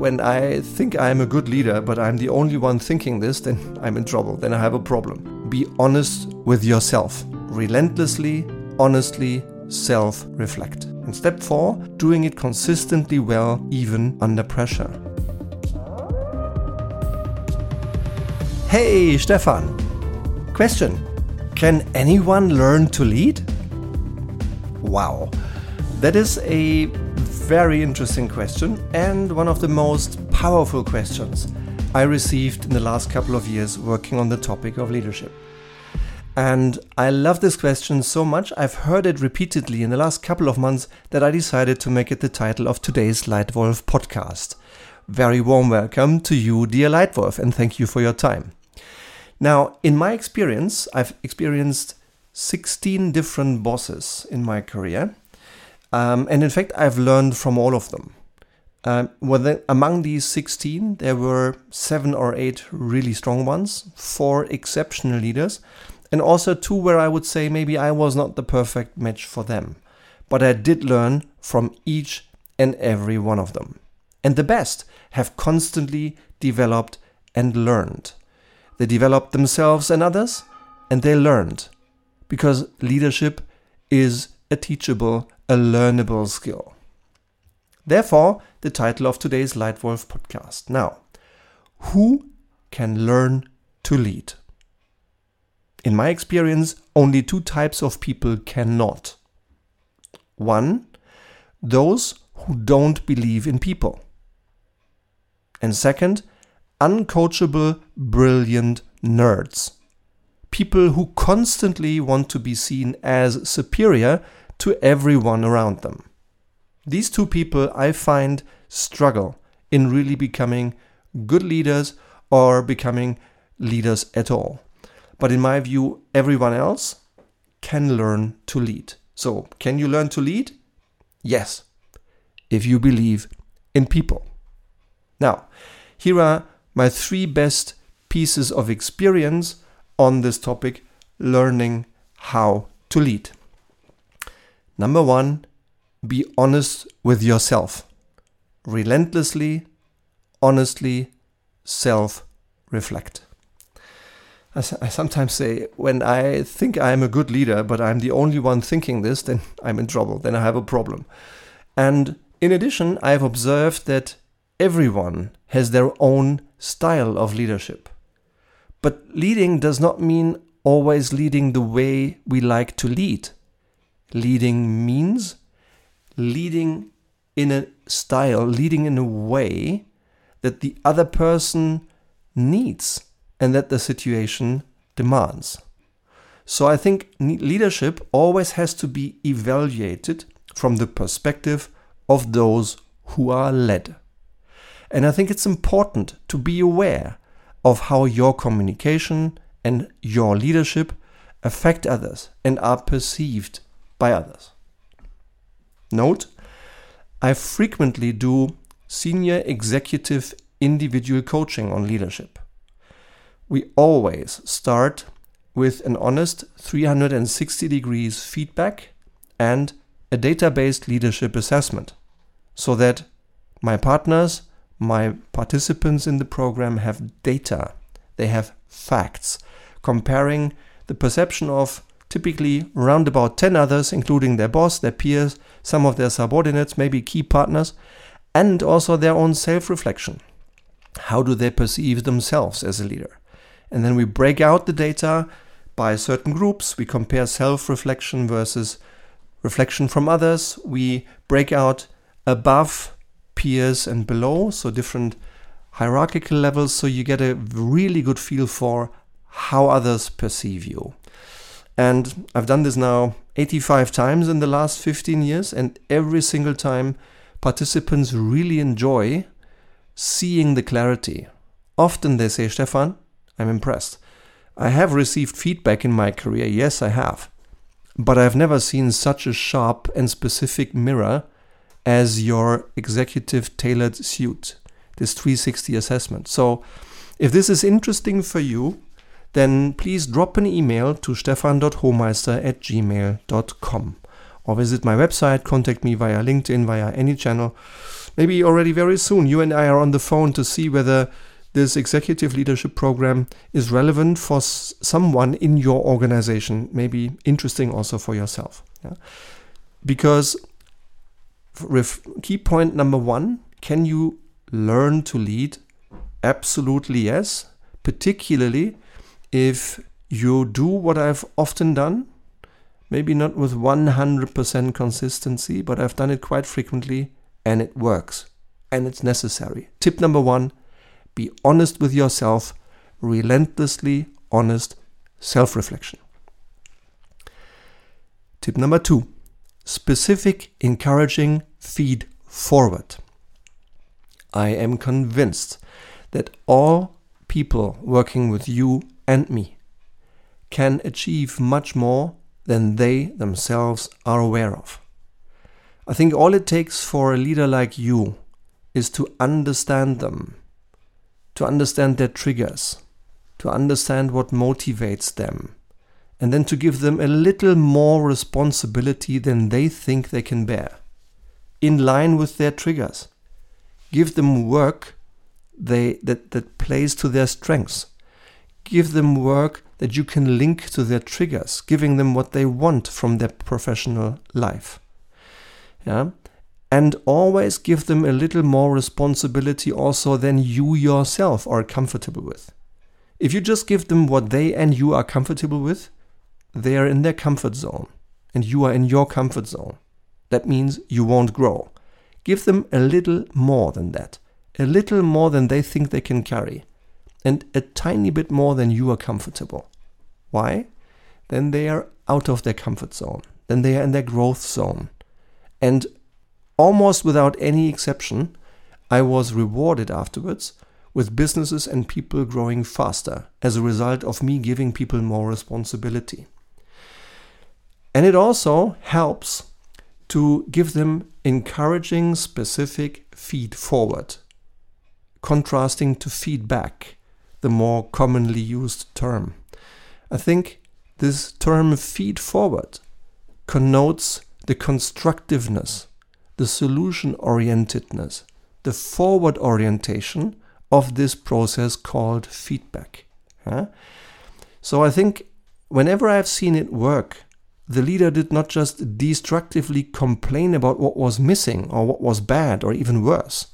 when I think I'm a good leader, but I'm the only one thinking this, then I'm in trouble. Then I have a problem. Be honest with yourself. Relentlessly, honestly, self reflect. And step four, doing it consistently well, even under pressure. Hey, Stefan. Question Can anyone learn to lead? Wow. That is a very interesting question and one of the most powerful questions I received in the last couple of years working on the topic of leadership. And I love this question so much, I've heard it repeatedly in the last couple of months that I decided to make it the title of today's Leitwolf podcast. Very warm welcome to you, dear Leitwolf, and thank you for your time. Now, in my experience, I've experienced 16 different bosses in my career. Um, and in fact, I've learned from all of them. Um, well, among these 16, there were seven or eight really strong ones, four exceptional leaders, and also two where I would say maybe I was not the perfect match for them. But I did learn from each and every one of them. And the best have constantly developed and learned. They developed themselves and others, and they learned because leadership is a teachable, a learnable skill. Therefore, the title of today's Leitwolf podcast. Now, who can learn to lead? In my experience, only two types of people cannot. One, those who don't believe in people. And second, uncoachable, brilliant nerds people who constantly want to be seen as superior to everyone around them. These two people I find struggle in really becoming good leaders or becoming leaders at all. But in my view, everyone else can learn to lead. So, can you learn to lead? Yes, if you believe in people. Now, here are my three best pieces of experience on this topic learning how to lead. Number one, be honest with yourself. Relentlessly, honestly, self reflect. I, sometimes say, when I think I'm a good leader, but I'm the only one thinking this, then I'm in trouble, then I have a problem. And in addition, I've observed that everyone has their own style of leadership. But leading does not mean always leading the way we like to lead. Leading means leading in a style, leading in a way that the other person needs and that the situation demands. So I think leadership always has to be evaluated from the perspective of those who are led. And I think it's important to be aware of how your communication and your leadership affect others and are perceived by others. Note, I frequently do senior executive individual coaching on leadership. We always start with an honest 360 degrees feedback and a data based leadership assessment so that my partners my participants in the program have data, they have facts, comparing the perception of typically around about 10 others, including their boss, their peers, some of their subordinates, maybe key partners, and also their own self reflection. How do they perceive themselves as a leader? And then we break out the data by certain groups. We compare self reflection versus reflection from others. We break out above peers and below, so different hierarchical levels, so you get a really good feel for how others perceive you. And I've done this now 85 times in the last 15 years, and every single time participants really enjoy seeing the clarity. Often they say, Stefan, I'm impressed. I have received feedback in my career, yes, I have. But I've never seen such a sharp and specific mirror as your executive tailored suit, this 360 assessment. So, if this is interesting for you, then please drop an email to stefan.hohmeister at gmail.com or visit my website, contact me via LinkedIn, via any channel. maybe already very soon, you and I are on the phone to see whether this executive leadership program is relevant for s- someone in your organization, maybe interesting also for yourself. Yeah? Because ref- key point number one can you learn to lead? Absolutely yes, particularly if you do what I've often done, maybe not with 100% consistency, but I've done it quite frequently and it works and it's necessary. Tip number one be honest with yourself, relentlessly honest self reflection. Tip number two specific, encouraging feed forward. I am convinced that all people working with you and me can achieve much more than they themselves are aware of. I think all it takes for a leader like you is to understand them, to understand their triggers, to understand what motivates them, and then to give them a little more responsibility than they think they can bear, in line with their triggers. Give them work they, that, that plays to their strengths. Give them work that you can link to their triggers, giving them what they want from their professional life. Yeah? And always give them a little more responsibility also than you yourself are comfortable with. If you just give them what they and you are comfortable with, they are in their comfort zone and you are in your comfort zone. That means you won't grow. Give them a little more than that, a little more than they think they can carry, and a tiny bit more than you are comfortable. Why? Then they are out of their comfort zone, then they are in their growth zone. And almost without any exception, I was rewarded afterwards with businesses and people growing faster as a result of me giving people more responsibility. And it also helps to give them encouraging, specific feed forward, contrasting to feedback, the more commonly used term. I think this term feed forward connotes the constructiveness, the solution orientedness, the forward orientation of this process called feedback. Yeah? So I think whenever I've seen it work, the leader did not just destructively complain about what was missing or what was bad or even worse.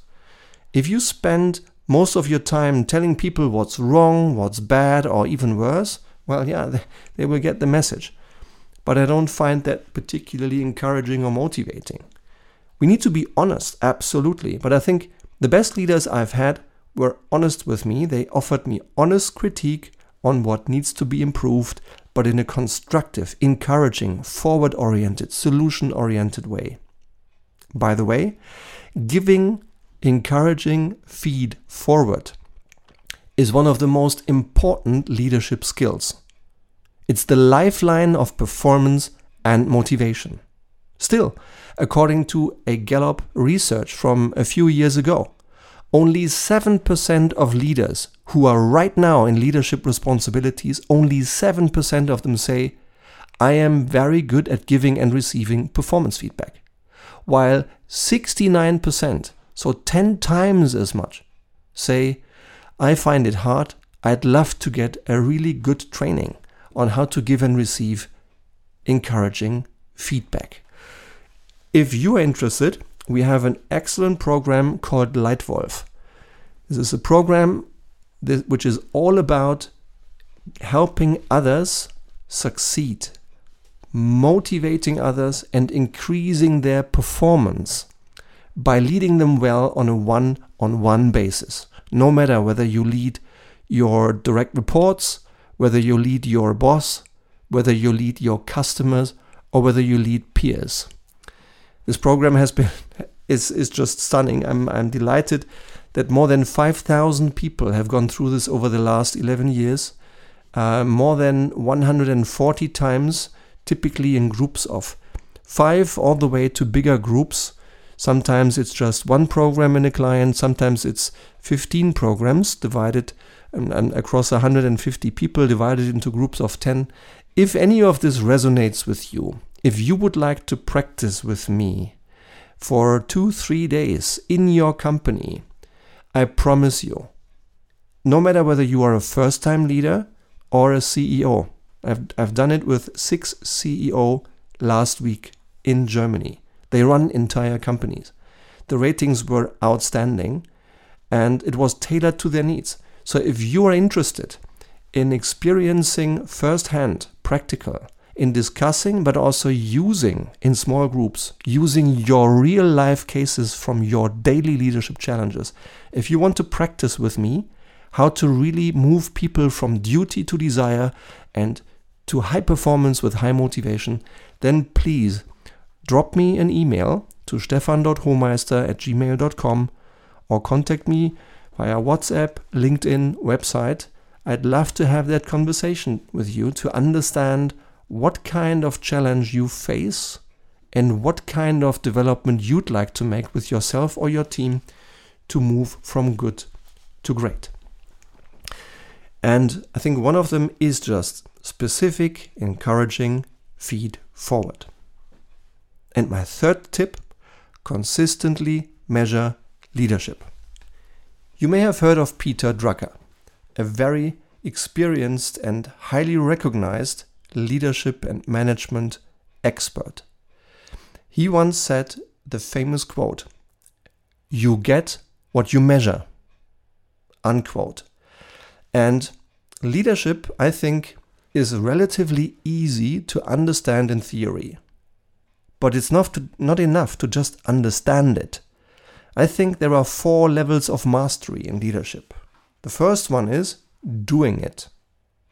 If you spend most of your time telling people what's wrong, what's bad, or even worse, well, yeah, they, will get the message. But I don't find that particularly encouraging or motivating. We need to be honest, absolutely. But I think the best leaders I've had were honest with me. They offered me honest critique on what needs to be improved but in a constructive, encouraging, forward oriented, solution oriented way. By the way, giving encouraging feed forward is one of the most important leadership skills. It's the lifeline of performance and motivation. Still, according to a Gallup research from a few years ago, only 7% of leaders who are right now in leadership responsibilities, only 7% of them say, I am very good at giving and receiving performance feedback. While 69%, so 10 times as much, say, I find it hard, I'd love to get a really good training on how to give and receive encouraging feedback. If you are interested, we have an excellent program called Leitwolf. This is a program that, which is all about helping others succeed, motivating others, and increasing their performance by leading them well on a one on one basis. No matter whether you lead your direct reports, whether you lead your boss, whether you lead your customers, or whether you lead peers. This program has been is is just stunning. I'm I'm delighted that more than 5,000 people have gone through this over the last 11 years, uh, more than 140 times, typically in groups of five all the way to bigger groups. Sometimes it's just one program in a client, sometimes it's 15 programs divided um, and across 150 people divided into groups of 10. If any of this resonates with you, if you would like to practice with me, for two, three days in your company, I promise you, no matter whether you are a first time leader or a CEO, I've, I've done it with six CEO last week in Germany. They run entire companies. The ratings were outstanding and it was tailored to their needs. So if you are interested in experiencing firsthand, practical, in discussing but also using in small groups, using your real life cases from your daily leadership challenges. If you want to practice with me how to really move people from duty to desire and to high performance with high motivation, then please drop me an email to stefan.hohmeister at gmail.com or contact me via WhatsApp, LinkedIn, website. I'd love to have that conversation with you to understand what kind of challenge you face and what kind of development you'd like to make with yourself or your team to move from good to great. And I think one of them is just specific, encouraging feed forward. And my third tip consistently measure leadership. You may have heard of Peter Drucker, a very experienced and highly recognized leadership and management expert. He once said the famous quote, You get what you measure. Unquote. And leadership, I think, is relatively easy to understand in theory. But it's not, to, not enough to just understand it. I think there are four levels of mastery in leadership. The first one is doing it,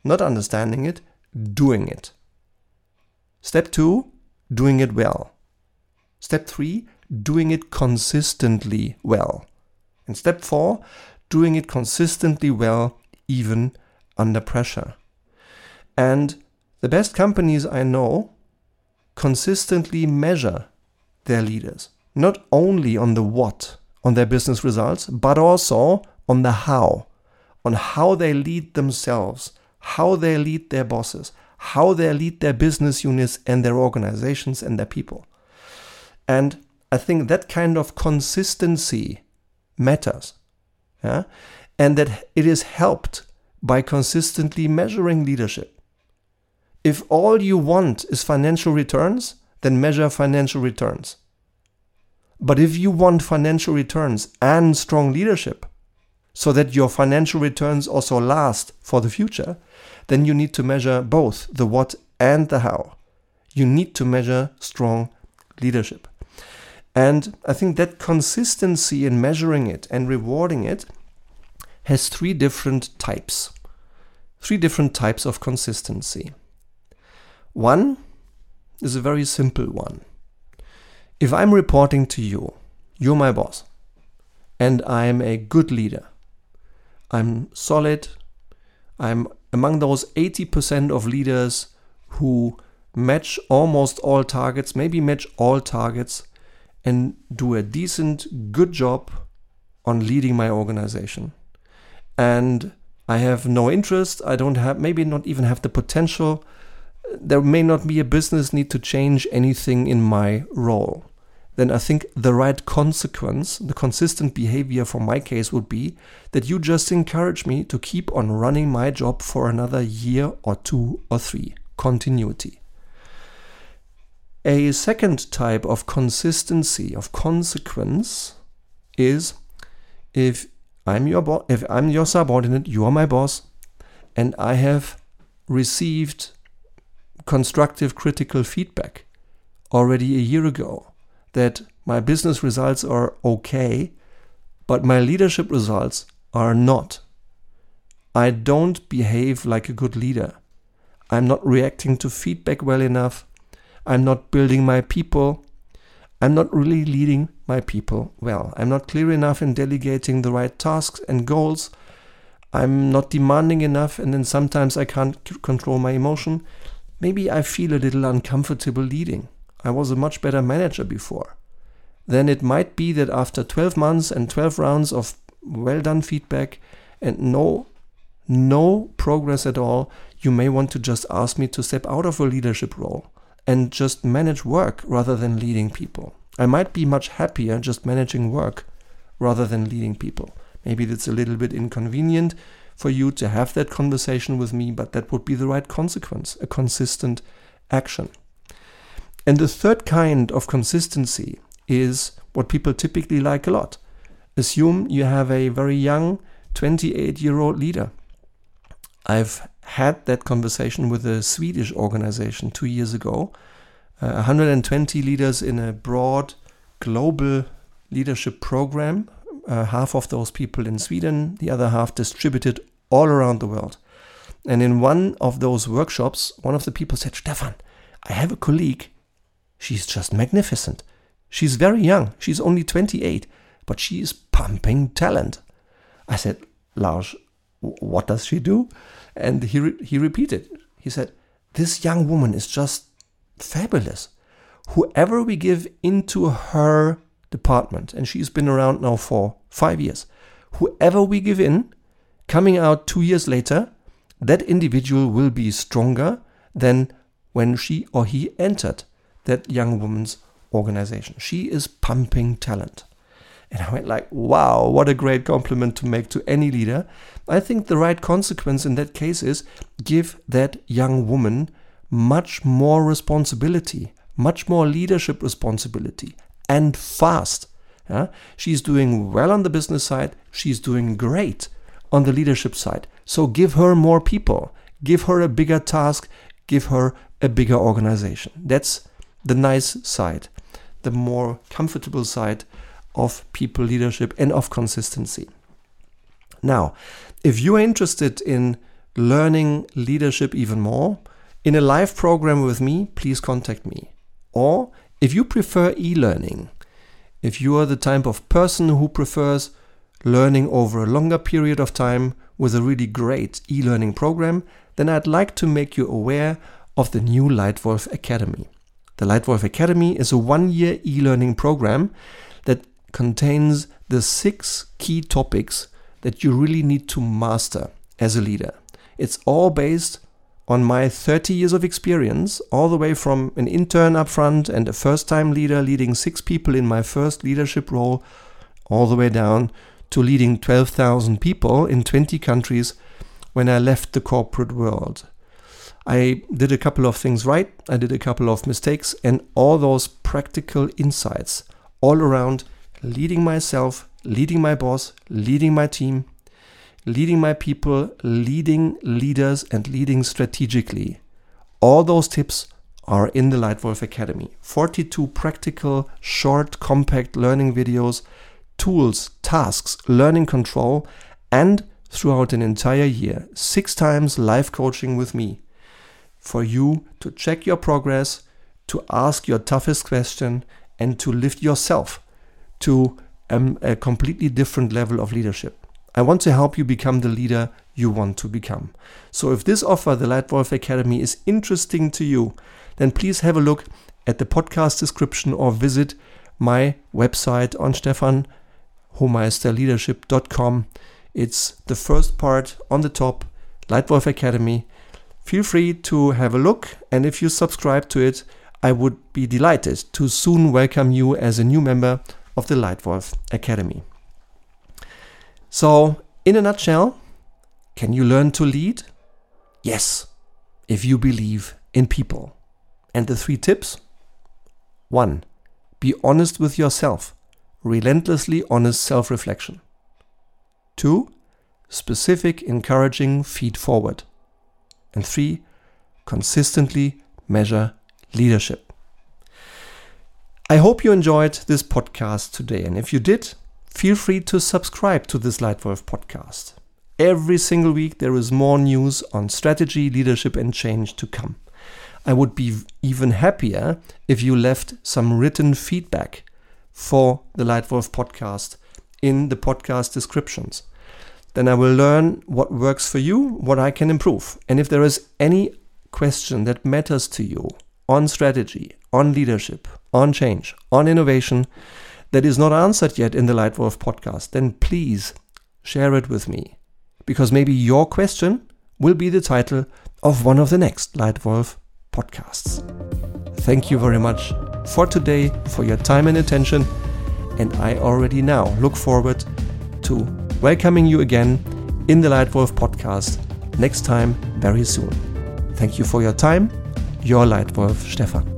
not understanding it, doing it. Step two, doing it well. Step three, doing it consistently well. And step four, doing it consistently well even under pressure. And the best companies I know consistently measure their leaders, not only on the what, on their business results, but also on the how, on how they lead themselves, how they lead their bosses, how they lead their business units and their organizations and their people. And I think that kind of consistency matters. Yeah? And that it is helped by consistently measuring leadership. If all you want is financial returns, then measure financial returns. But if you want financial returns and strong leadership, so that your financial returns also last for the future, then you need to measure both the what and the how. You need to measure strong leadership. And I think that consistency in measuring it and rewarding it has three different types. Three different types of consistency. One is a very simple one. If I'm reporting to you, you're my boss, and I'm a good leader, I'm solid. I'm among those 80% of leaders who match almost all targets, maybe match all targets, and do a decent, good job on leading my organization. And I have no interest, I don't have, maybe not even have the potential. There may not be a business need to change anything in my role then I think the right consequence, the consistent behavior for my case would be that you just encourage me to keep on running my job for another year or two or three. Continuity. A second type of consistency, of consequence, is if I'm your bo- if I'm your subordinate, you are my boss, and I have received constructive critical feedback already a year ago that my business results are okay, but my leadership results are not. I don't behave like a good leader. I'm not reacting to feedback well enough. I'm not building my people. I'm not really leading my people well. I'm not clear enough in delegating the right tasks and goals. I'm not demanding enough, and then sometimes I can't control my emotion. Maybe I feel a little uncomfortable leading. I was a much better manager before, then it might be that after 12 months and 12 rounds of well done feedback and no no progress at all, you may want to just ask me to step out of a leadership role and just manage work rather than leading people. I might be much happier just managing work rather than leading people. Maybe that's a little bit inconvenient for you to have that conversation with me, but that would be the right consequence, a consistent action. And the third kind of consistency is what people typically like a lot. Assume you have a very young 28 year old leader. I've had that conversation with a Swedish organization two years ago. Uh, 120 leaders in a broad global leadership program. Uh, half of those people in Sweden, the other half distributed all around the world. And in one of those workshops, one of the people said, Stefan, I have a colleague. She's just magnificent. She's very young. She's only 28, but she is pumping talent. I said, Lars, what does she do? And he, re- he repeated, he said, This young woman is just fabulous. Whoever we give into her department, and she's been around now for five years, whoever we give in, coming out two years later, that individual will be stronger than when she or he entered that young woman's organization. She is pumping talent. And I went like, wow, what a great compliment to make to any leader. I think the right consequence in that case is give that young woman much more responsibility, much more leadership responsibility, and fast. Yeah? She's doing well on the business side. She's doing great on the leadership side. So give her more people, give her a bigger task, give her a bigger organization. That's the nice side, the more comfortable side of people leadership and of consistency. Now, if you are interested in learning leadership even more, in a live program with me, please contact me. Or if you prefer e learning, if you are the type of person who prefers learning over a longer period of time with a really great e learning program, then I'd like to make you aware of the new Leitwolf Academy. The Leitwolf Academy is a one year e learning program that contains the six key topics that you really need to master as a leader. It's all based on my 30 years of experience, all the way from an intern up front and a first time leader leading six people in my first leadership role, all the way down to leading 12,000 people in 20 countries when I left the corporate world. I did a couple of things right, I did a couple of mistakes, and all those practical insights all around leading myself, leading my boss, leading my team, leading my people, leading leaders, and leading strategically. All those tips are in the Leitwolf Academy. 42 practical, short, compact learning videos, tools, tasks, learning control, and throughout an entire year, six times live coaching with me for you to check your progress, to ask your toughest question, and to lift yourself to um, a completely different level of leadership. I want to help you become the leader you want to become. So if this offer, the Leitwolf Academy, is interesting to you, then please have a look at the podcast description or visit my website on stefanhohmeisterleadership.com. It's the first part on the top, Leitwolf Academy. Feel free to have a look, and if you subscribe to it, I would be delighted to soon welcome you as a new member of the Leitwolf Academy. So, in a nutshell, can you learn to lead? Yes, if you believe in people. And the three tips? 1. Be honest with yourself, relentlessly honest self reflection. 2. Specific, encouraging feed forward. And 3. Consistently measure leadership. I hope you enjoyed this podcast today. And if you did, feel free to subscribe to this Leitwolf podcast. Every single week, there is more news on strategy, leadership, and change to come. I would be even happier if you left some written feedback for the Leitwolf podcast in the podcast descriptions. Then I will learn what works for you, what I can improve. And if there is any question that matters to you on strategy, on leadership, on change, on innovation that is not answered yet in the Leitwolf podcast, then please share it with me. Because maybe your question will be the title of one of the next Leitwolf podcasts. Thank you very much for today, for your time and attention. And I already now look forward to welcoming you again in the Leitwolf podcast next time very soon. Thank you for your time. Your Leitwolf Stefan.